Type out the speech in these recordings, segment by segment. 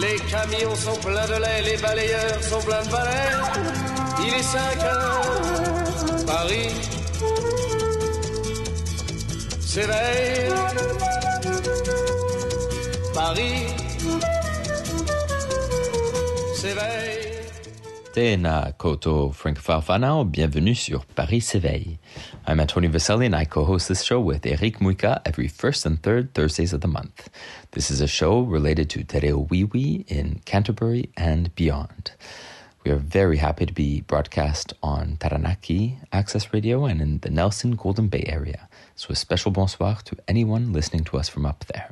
Les camions sont pleins de lait, les balayeurs sont pleins de balais. Il est 5 heures, Paris s'éveille. Paris s'éveille. Tēnā koto Francophile bienvenue sur Paris s'éveille. I'm Antonio Vaselli and I co-host this show with Eric Muika every first and third Thursdays of the month. This is a show related to Te Reo Wīwī in Canterbury and beyond. We are very happy to be broadcast on Taranaki Access Radio and in the Nelson Golden Bay area. So a special bonsoir to anyone listening to us from up there.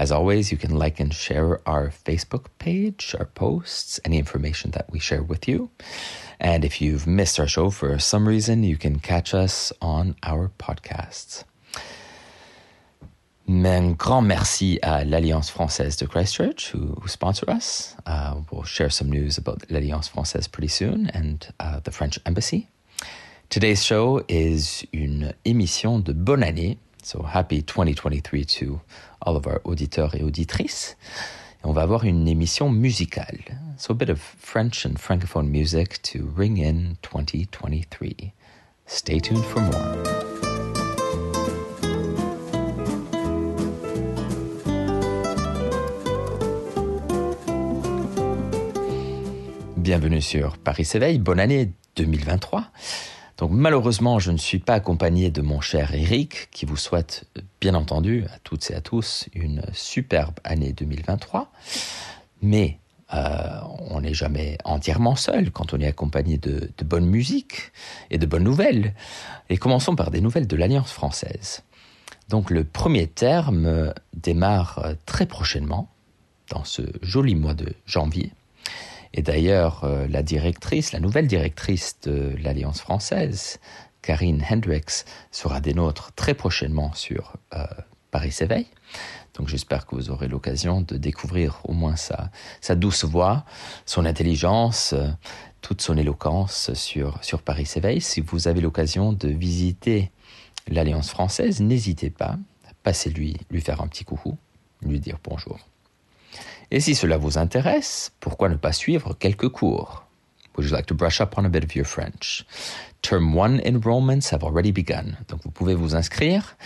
As always, you can like and share our Facebook page, our posts, any information that we share with you. And if you've missed our show for some reason, you can catch us on our podcasts. Un grand merci à l'Alliance française de Christchurch who, who sponsor us. Uh, we'll share some news about l'Alliance française pretty soon and uh, the French Embassy. Today's show is une émission de bonne année. So happy 2023 to all of our auditeurs et auditrices. On va avoir une émission musicale. So a bit of French and Francophone music to ring in 2023. Stay tuned for more. Bienvenue sur Paris s'éveille. Bonne année 2023. Donc malheureusement, je ne suis pas accompagné de mon cher Eric, qui vous souhaite bien entendu à toutes et à tous une superbe année 2023. Mais euh, on n'est jamais entièrement seul quand on est accompagné de, de bonne musique et de bonnes nouvelles. Et commençons par des nouvelles de l'Alliance française. Donc le premier terme démarre très prochainement, dans ce joli mois de janvier. Et d'ailleurs, euh, la directrice, la nouvelle directrice de l'Alliance française, Karine Hendricks, sera des nôtres très prochainement sur euh, Paris s'éveille. Donc j'espère que vous aurez l'occasion de découvrir au moins sa, sa douce voix, son intelligence, euh, toute son éloquence sur, sur Paris s'éveille. Si vous avez l'occasion de visiter l'Alliance française, n'hésitez pas, passez-lui lui faire un petit coucou, lui dire bonjour. Et si cela vous intéresse, pourquoi ne pas suivre quelques cours? Would you like to brush up on a bit of your French? Term 1 enrollments have already begun. Donc vous pouvez vous inscrire.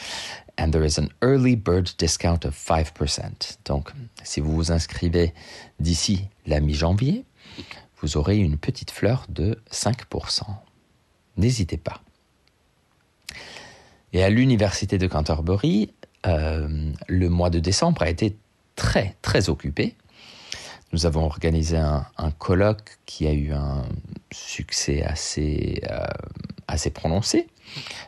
And there is an early bird discount of 5%. Donc si vous vous inscrivez d'ici la mi-janvier, vous aurez une petite fleur de 5%. N'hésitez pas. Et à l'université de Canterbury, euh, le mois de décembre a été très, très occupé. Nous avons organisé un, un colloque qui a eu un succès assez, euh, assez prononcé.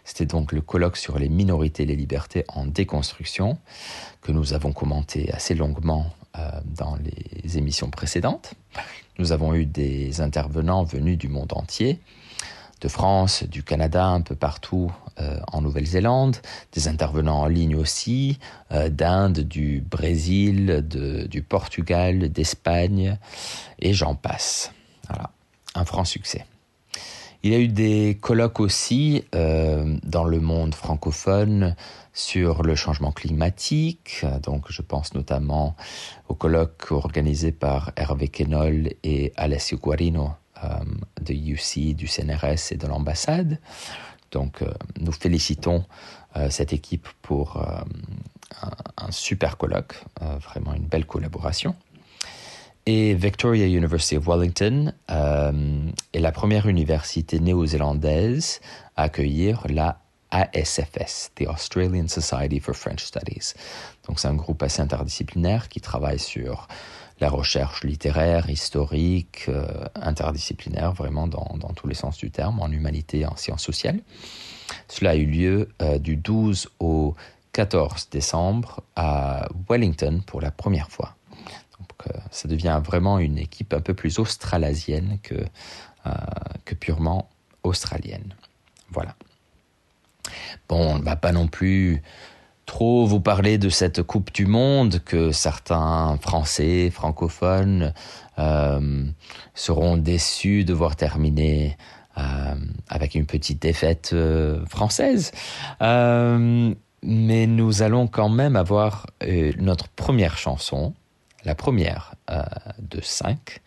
C'était donc le colloque sur les minorités et les libertés en déconstruction que nous avons commenté assez longuement euh, dans les émissions précédentes. Nous avons eu des intervenants venus du monde entier, de France, du Canada, un peu partout euh, en Nouvelle-Zélande, des intervenants en ligne aussi, euh, d'Inde, du Brésil, du Portugal, d'Espagne, et j'en passe. Voilà, un franc succès. Il y a eu des colloques aussi euh, dans le monde francophone sur le changement climatique. Donc, je pense notamment au colloque organisé par Hervé Kenol et Alessio Guarino de UC, du CNRS et de l'ambassade. Donc, euh, nous félicitons euh, cette équipe pour euh, un, un, super colloque, euh, vraiment une belle collaboration. Et Victoria University of Wellington euh, est la première université néo-zélandaise à accueillir la ASFS, the Australian Society for French Studies. Donc c'est un groupe assez interdisciplinaire qui travaille sur la recherche littéraire, historique, euh, interdisciplinaire, vraiment dans, tous les sens du terme, en humanité et en sciences sociales. Cela a eu lieu euh, du 12 au 14 décembre à Wellington pour la première fois. Ça devient vraiment une équipe un peu plus australasienne que, euh, que purement australienne. Voilà. Bon, on ne va pas non plus trop vous parler de cette Coupe du Monde que certains Français, francophones, euh, seront déçus de voir terminer euh, avec une petite défaite euh, française. mais nous allons quand même avoir notre première chanson, la première de cinq,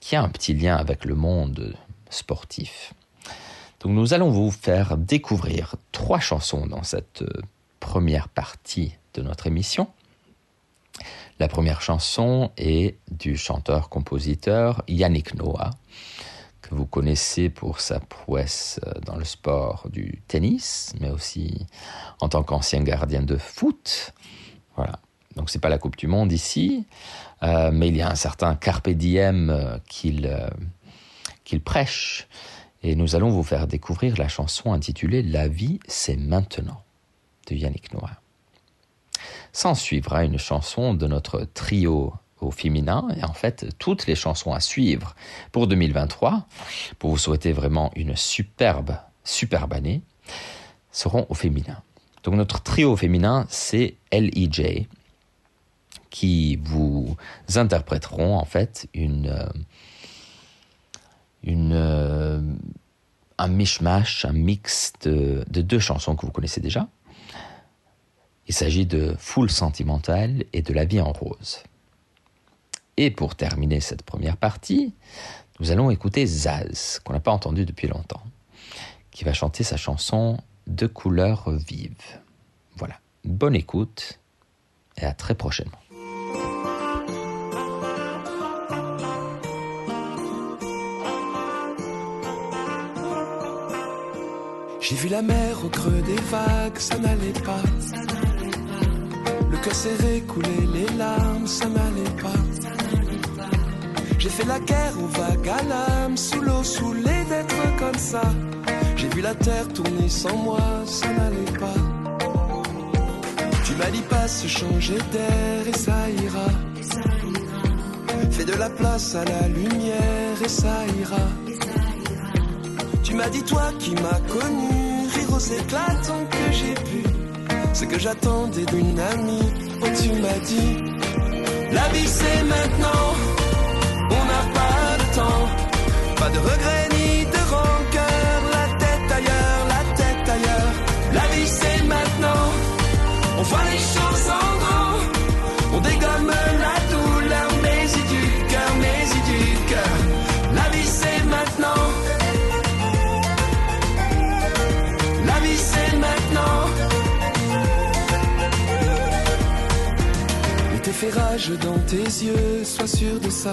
qui a un petit lien avec le monde sportif. Donc nous allons vous faire découvrir trois chansons dans cette première partie de notre émission. La première chanson est du chanteur-compositeur Yannick Noah, que vous connaissez pour sa prouesse dans le sport du tennis, mais aussi en tant qu'ancien gardien de foot. Voilà. Donc c'est pas la Coupe du Monde ici, euh, mais il y a un certain carpe diem euh, qu'il euh, prêche, et nous allons vous faire découvrir la chanson intitulée La vie c'est maintenant de Yannick Noah. S'en suivra une chanson de notre trio au féminin et en fait toutes les chansons à suivre pour 2023 pour vous souhaiter vraiment une superbe superbe année seront au féminin. Donc notre trio féminin c'est L.E.J. qui vous interpréteront en fait une une un mishmash, un mix de deux chansons que vous connaissez déjà. Il s'agit de Foule sentimentale et de La vie en rose. Et pour terminer cette première partie, nous allons écouter Zaz, qu'on n'a pas entendu depuis longtemps, qui va chanter sa chanson De couleurs vives. Voilà, bonne écoute et à très prochainement. J'ai vu la mer au creux des vagues, ça n'allait pas cœur serré, couler les larmes, ça n'allait pas. J'ai fait la guerre aux vagues à l'âme, sous l'eau, saoulé d'être comme ça. J'ai vu la terre tourner sans moi, ça n'allait pas. Tu m'as dit pas se changer d'air et ça ira. Fais de la place à la lumière et ça ira. Tu m'as dit toi qui m'as connu, rire aux éclatants que j'ai pu ce que j'attendais d'une amie. Oh, tu m'as dit, la vie c'est maintenant, on n'a pas de temps, pas de regrets dans tes yeux, sois sûr de ça.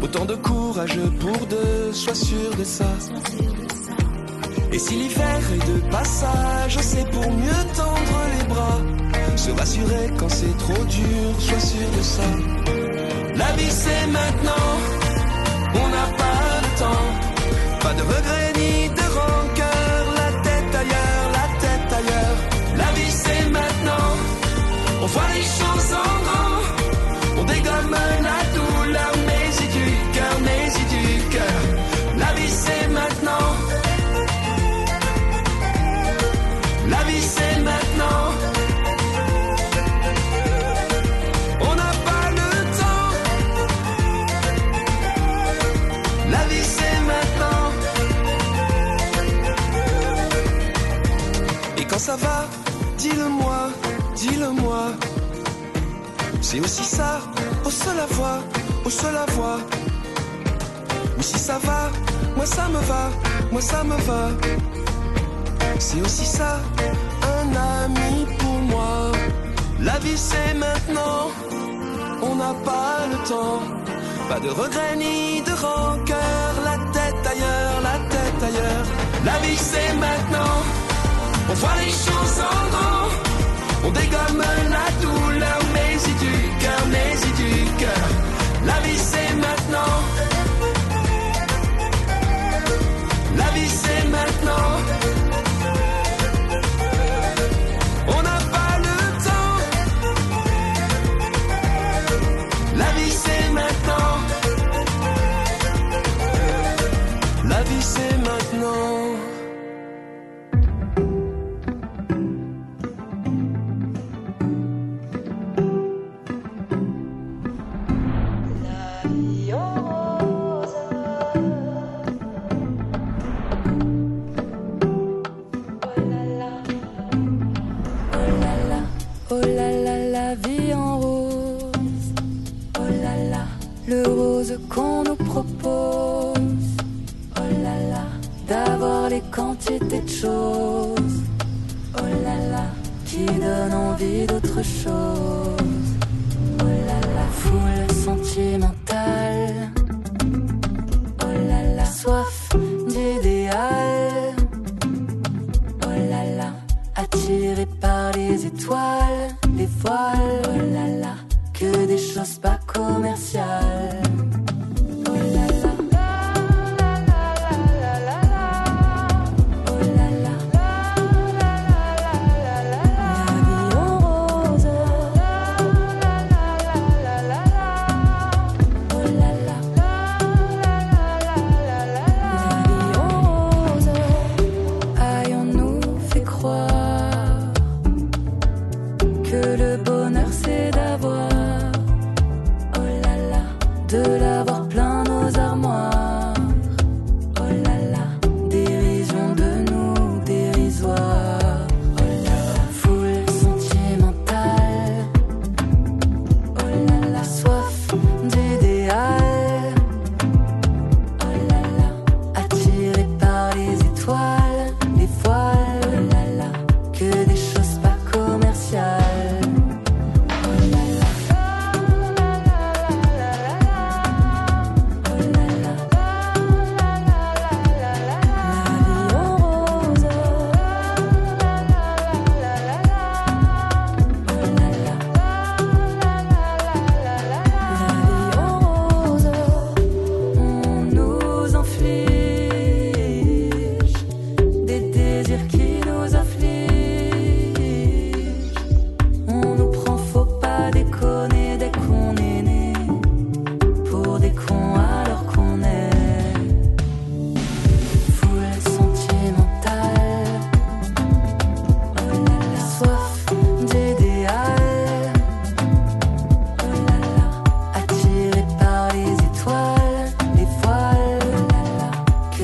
Autant de courage pour deux, sois sûr de ça. Et si l'hiver est de passage, c'est pour mieux tendre les bras. Se rassurer quand c'est trop dur, sois sûr de ça. La vie c'est maintenant, C'est aussi ça, au seul à voir, au seul à voir. Ou si ça va, moi ça me va, moi ça me va. C'est aussi ça, un ami pour moi. La vie c'est maintenant, on n'a pas le temps. Pas de regrets ni de rancœur, la tête ailleurs, la tête ailleurs. La vie c'est maintenant, on voit les choses en grand. On dégomme la La vie c'est maintenant. La vie c'est maintenant.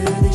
to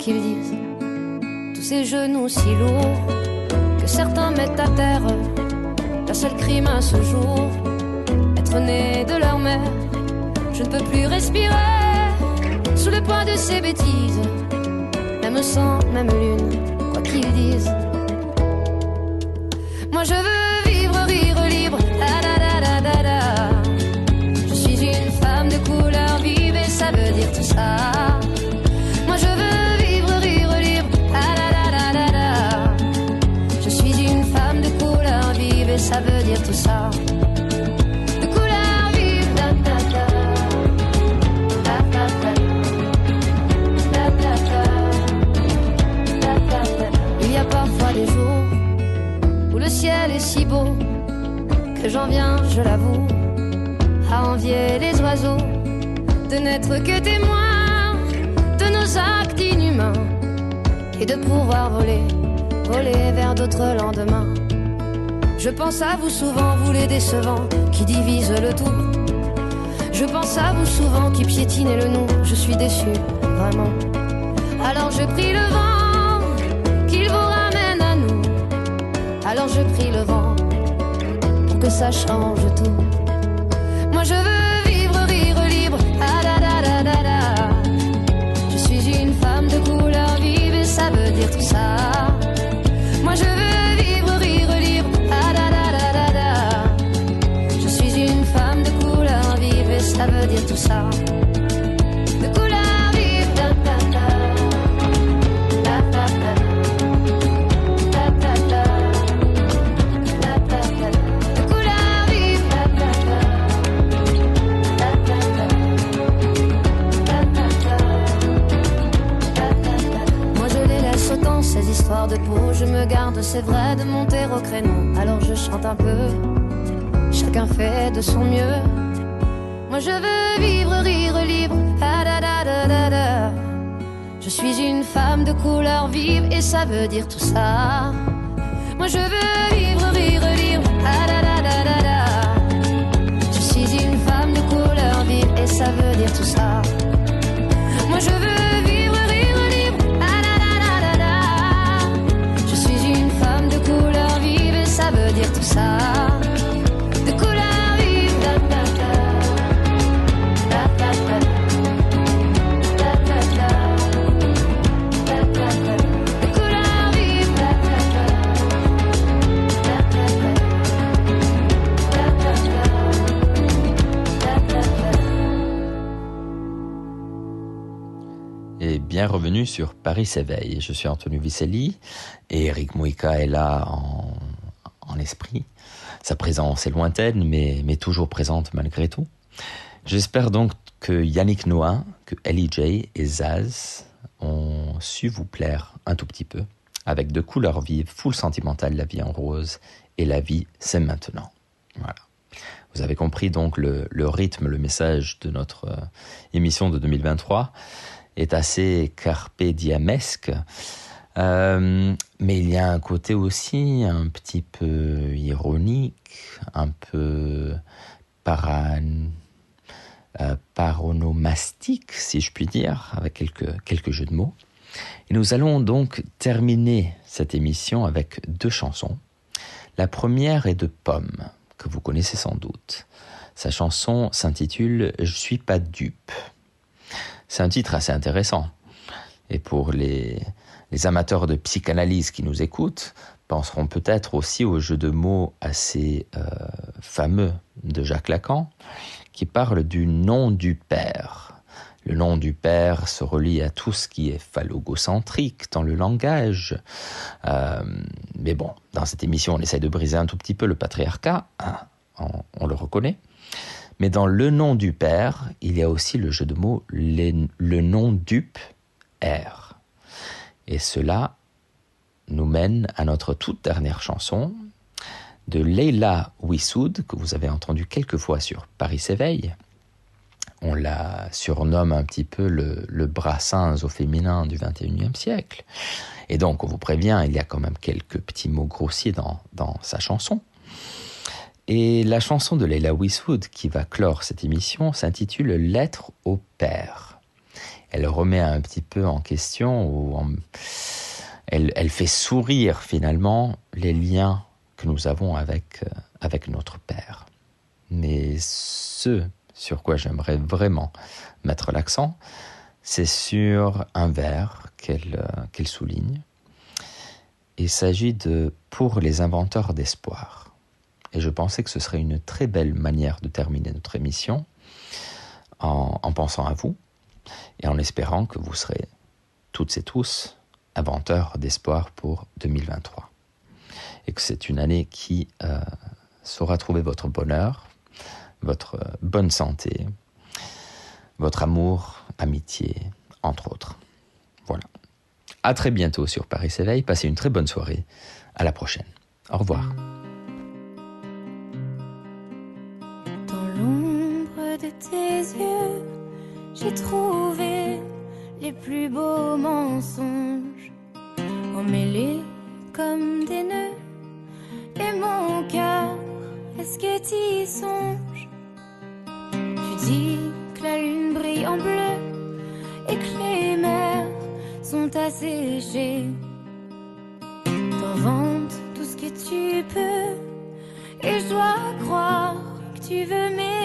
qu'ils disent. Tous ces genoux si lourds que certains mettent à terre. Leur seul crime à ce jour, être né de leur mère. Je ne peux plus respirer sous le poids de ces bêtises. Même sang, même lune, quoi qu'ils disent. tout ça. Il y a parfois des jours où le ciel est si beau que j'en viens, je l'avoue, à envier les oiseaux de n'être que témoins de nos actes inhumains et de pouvoir voler, voler vers d'autres lendemains. Je pense à vous souvent, vous les décevants, qui divisent le tout. Je pense à vous souvent, qui piétinez le nom, je suis déçu, vraiment. Alors je prie le vent, qu'il vous ramène à nous. Alors je prie le vent, pour que ça change tout. Moi je veux de couleur vive et ça veut dire tout ça. Moi je veux vivre, rire libre. Ah, da, da, da, da. Je suis une femme de couleur vive et ça veut dire tout ça. Moi je veux vivre, rire libre. Ah, da, da, da, da, da. Je suis une femme de couleur vive et ça veut dire tout ça. Bien revenu sur Paris s'éveille. Je suis Antonio Vicelli et Eric Mouika est là en, esprit. Sa présence est lointaine, mais, toujours présente malgré tout. J'espère donc que Yannick Noah, que Ellie J et Zaz ont su vous plaire un tout petit peu, avec de couleurs vives, full sentimentale, la vie en rose, et la vie, c'est maintenant. Voilà. Vous avez compris donc le, le rythme, le message de notre euh, émission de 2023 est assez carpe diamesque. Euh, mais il y a un côté aussi un petit peu ironique, un peu paran, euh, paronomastique, si je puis dire, avec quelques, quelques jeux de mots. Et nous allons donc terminer cette émission avec deux chansons. La première est de Pomme, que vous connaissez sans doute. Sa chanson s'intitule Je suis pas dupe. C'est un titre assez intéressant. Et pour les, amateurs de psychanalyse qui nous écoutent, penseront peut-être aussi au jeu de mots assez euh, fameux de Jacques Lacan, qui parle du nom du père. Le nom du père se relie à tout ce qui est phallogocentrique dans le langage. Euh, mais bon, dans cette émission, on essaie de briser un tout petit peu le patriarcat, hein, on le reconnaît. Mais dans le nom du père, il y a aussi le jeu de mots le nom dupe R. Et cela nous mène à notre toute dernière chanson de Leila Wissoud, que vous avez entendu quelques fois sur Paris s'éveille. On la surnomme un petit peu le, le brassens au féminin du 21e siècle. Et donc, on vous prévient, il y a quand même quelques petits mots grossiers dans, dans sa chanson. Et la chanson de Leila Wiswood qui va clore cette émission s'intitule Lettre au père. Elle remet un petit peu en question ou elle, fait sourire finalement les liens que nous avons avec, euh, avec notre père. Mais ce sur quoi j'aimerais vraiment mettre l'accent, c'est sur un vers qu'elle euh, qu'elle souligne. Il s'agit de Pour les inventeurs d'espoir. Et je pensais que ce serait une très belle manière de terminer notre émission en, en pensant à vous et en espérant que vous serez toutes et tous inventeurs d'espoir pour 2023. Et que c'est une année qui euh, saura trouver votre bonheur, votre euh, bonne santé, votre amour, amitié, entre autres. Voilà. À très bientôt sur Paris s'éveille. Passez une très bonne soirée. À la prochaine. Au revoir. J'ai trouvé les plus beaux mensonges, emmêlés comme des nœuds. Et mon cœur, est-ce que tu y songes? Tu dis que la lune brille en bleu et que les mers sont asséchées. T'inventes tout ce que tu peux. Et je dois croire que tu veux m'aimer.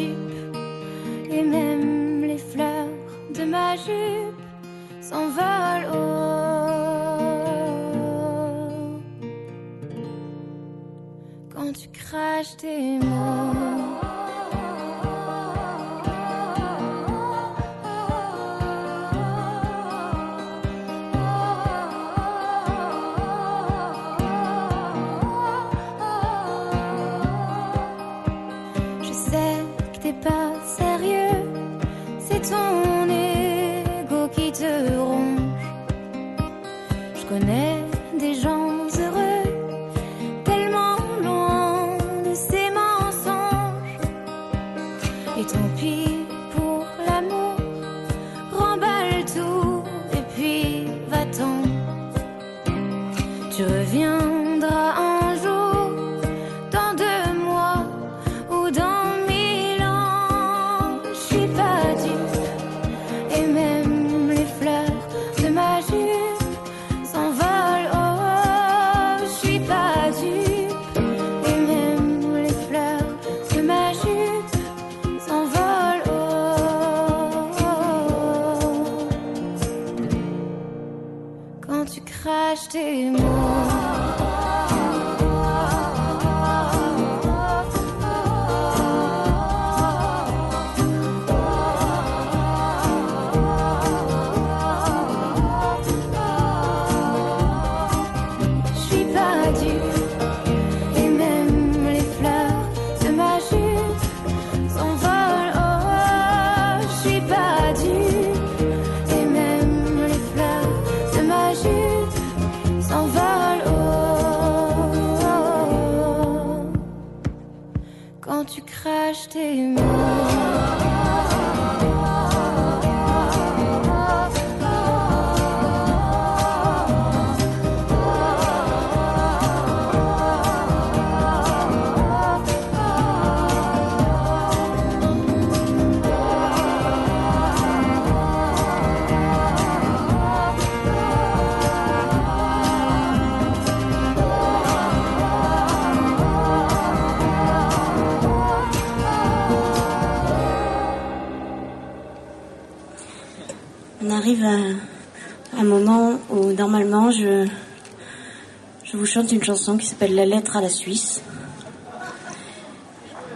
Et même les fleurs de ma jupe s'envolent haut. Quand tu craches tes mots. Chante une chanson qui s'appelle La lettre à la Suisse.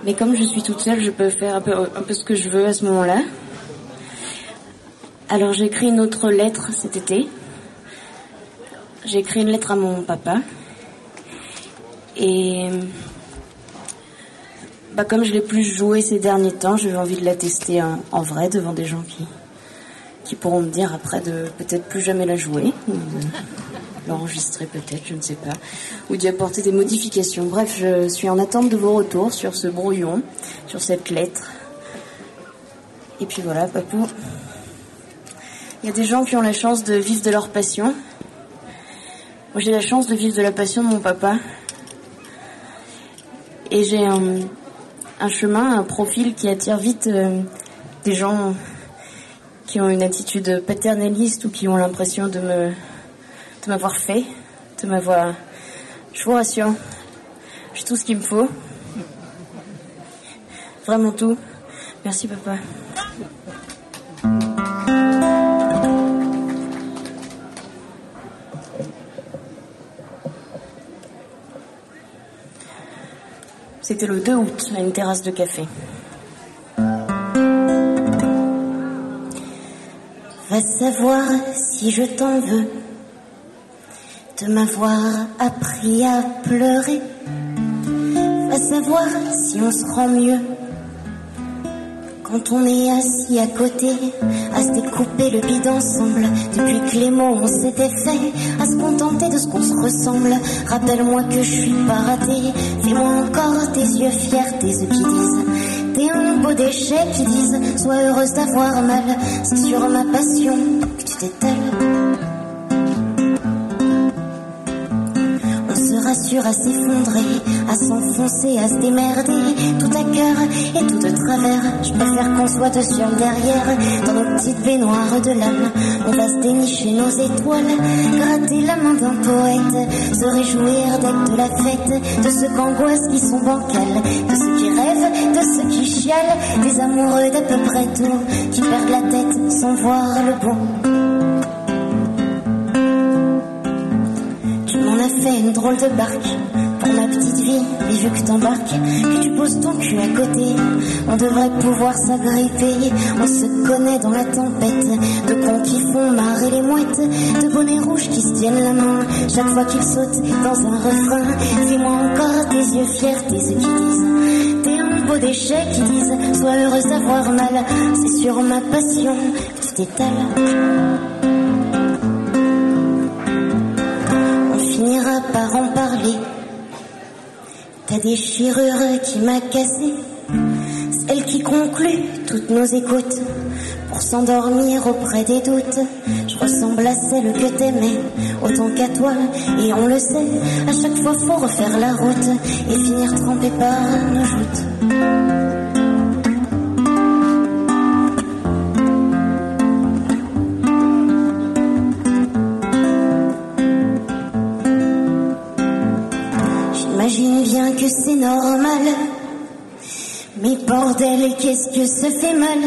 Mais comme je suis toute seule, je peux faire un peu, ce que je veux à ce moment-là. Alors j'ai écrit une autre lettre cet été. J'ai écrit une lettre à mon papa. Et bah, comme je l'ai plus joué ces derniers temps, j'ai envie de la tester en, vrai devant des gens qui, qui pourront me dire après de peut-être plus jamais la jouer, l'enregistrer peut-être, je ne sais pas, ou d'y apporter des modifications. Bref, je suis en attente de vos retours sur ce brouillon, sur cette lettre. Et puis voilà, papou. Il y a des gens qui ont la chance de vivre de leur passion. Moi, j'ai la chance de vivre de la passion de mon papa. Et j'ai un, un chemin, un profil qui attire vite euh, des gens qui ont une attitude paternaliste ou qui ont l'impression de me de m'avoir fait, de m'avoir. Je vous rassure, j'ai tout ce qu'il me faut. Vraiment tout. Merci papa. C'était le 2 août à une terrasse de café. Va savoir si je t'en veux de m'avoir appris à pleurer. Va savoir si on se rend mieux quand on est assis à côté, à se découper le bide ensemble. Depuis que les mots on s'était fait, à se contenter de ce qu'on se ressemble. Rappelle-moi que je suis pas raté. Fais-moi encore tes yeux fiers, tes yeux qui disent. T'es un beau déchet qui disent Sois heureuse d'avoir mal C'est sur ma passion que tu t'étales à s'effondrer À s'enfoncer, à se démerder Tout à cœur et tout de travers. Je préfère qu'on soit de sur derrière Dans nos petites baignoires de l'âme On va se dénicher nos étoiles Gratter la main d'un poète Se réjouir d'être de la fête De ceux qu'angoissent qui sont bancales De ceux qui rêvent, de ceux qui chialent Des amoureux d'à peu près tout Qui perdent la tête sans voir le bon Une drôle de barque pour ma petite vie, mais vu que t'embarques, que tu poses ton cul à côté, on devrait pouvoir s'agripper. On se connaît dans la tempête, de cons qui font marrer les mouettes, de bonnets rouges qui se tiennent la main, chaque fois qu'ils sautent dans un refrain. Fais-moi encore tes yeux fiers, tes yeux qui disent, t'es un beau déchet qui disent, sois heureuse d'avoir mal, c'est sur ma passion que tu t'étales. Finira par en parler. Ta déchirure qui m'a cassé, celle qui conclut toutes nos écoutes pour s'endormir auprès des doutes. Je ressemble à celle que t'aimais autant qu'à toi, et on le sait. À chaque fois, faut refaire la route et finir trempé par nos joutes. Bordel qu'est-ce que ça fait mal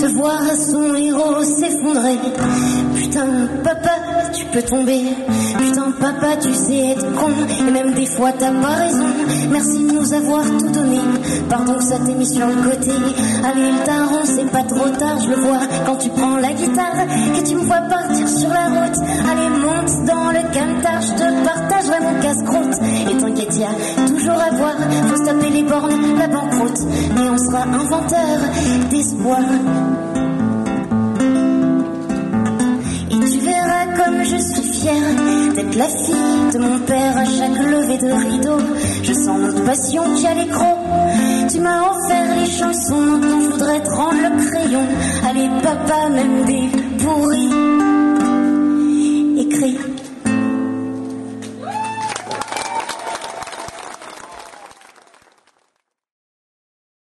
de voir son héros s'effondrer. Putain, papa, tu peux tomber. Putain, papa, tu sais être con. Et même des fois, t'as pas raison. Merci de nous avoir tout donné. Pardon que ça t'ait mis sur le côté. Allez, le taron, c'est pas trop tard, je le vois quand tu prends la guitare. Que tu me vois partir sur la route. Allez, monte dans le cantar, je te partagerai mon casse-croûte. Et t'inquiète, y a toujours à voir. Faut se taper les bornes, la banqueroute. Mais on sera inventeur d'espoir. Je suis fière d'être la fille de mon père à chaque levée de rideau. Je sens notre passion qui a l'écran. Tu m'as offert les chansons dont je voudrais te rendre le crayon. Allez, papa, même des pourris.